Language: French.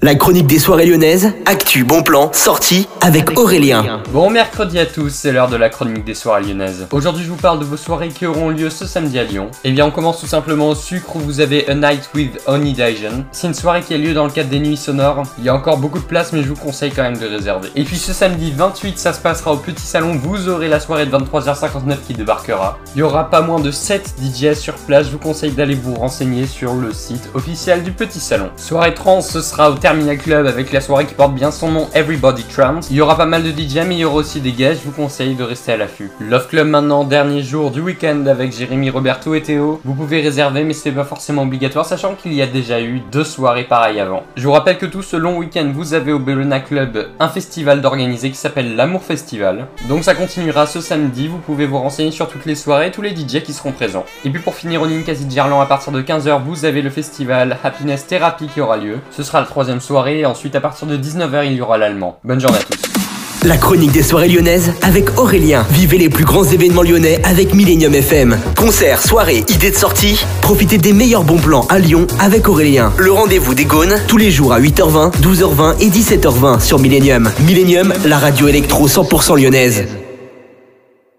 La chronique des soirées lyonnaises, actu, bon plan, sortie avec Aurélien. Bon mercredi à tous, c'est l'heure de la chronique des soirées lyonnaises. Aujourd'hui je vous parle de vos soirées qui auront lieu ce samedi à Lyon. Et eh bien on commence tout simplement au sucre où vous avez A Night with Oni Dajon. C'est une soirée qui a lieu dans le cadre des nuits sonores. Il y a encore beaucoup de place mais je vous conseille quand même de réserver. Et puis ce samedi 28 ça se passera au petit salon, vous aurez la soirée de 23h59 qui débarquera. Il y aura pas moins de 7 DJ sur place, je vous conseille d'aller vous renseigner sur le site officiel du petit salon. Soirée trans ce sera au Terminal Club avec la soirée qui porte bien son nom Everybody Trance. Il y aura pas mal de DJ mais il y aura aussi des gages, je vous conseille de rester à l'affût. Love Club maintenant, dernier jour du week-end avec Jérémy, Roberto et Théo. Vous pouvez réserver mais c'est pas forcément obligatoire sachant qu'il y a déjà eu deux soirées pareilles avant. Je vous rappelle que tout ce long week-end vous avez au Bellona Club un festival d'organiser qui s'appelle l'Amour Festival. Donc ça continuera ce samedi, vous pouvez vous renseigner sur toutes les soirées et tous les DJ qui seront présents. Et puis pour finir au Ninkasi Gerland à partir de 15h vous avez le festival Happiness Therapy qui aura lieu. Ce sera la troisième soirée ensuite, à partir de 19h, il y aura l'allemand. Bonne journée à tous. La chronique des soirées lyonnaises avec Aurélien. Vivez les plus grands événements lyonnais avec Millennium FM. Concerts, soirées, idées de sortie. Profitez des meilleurs bons plans à Lyon avec Aurélien. Le rendez-vous des Gaunes tous les jours à 8h20, 12h20 et 17h20 sur Millennium. Millennium, la radio électro 100% lyonnaise.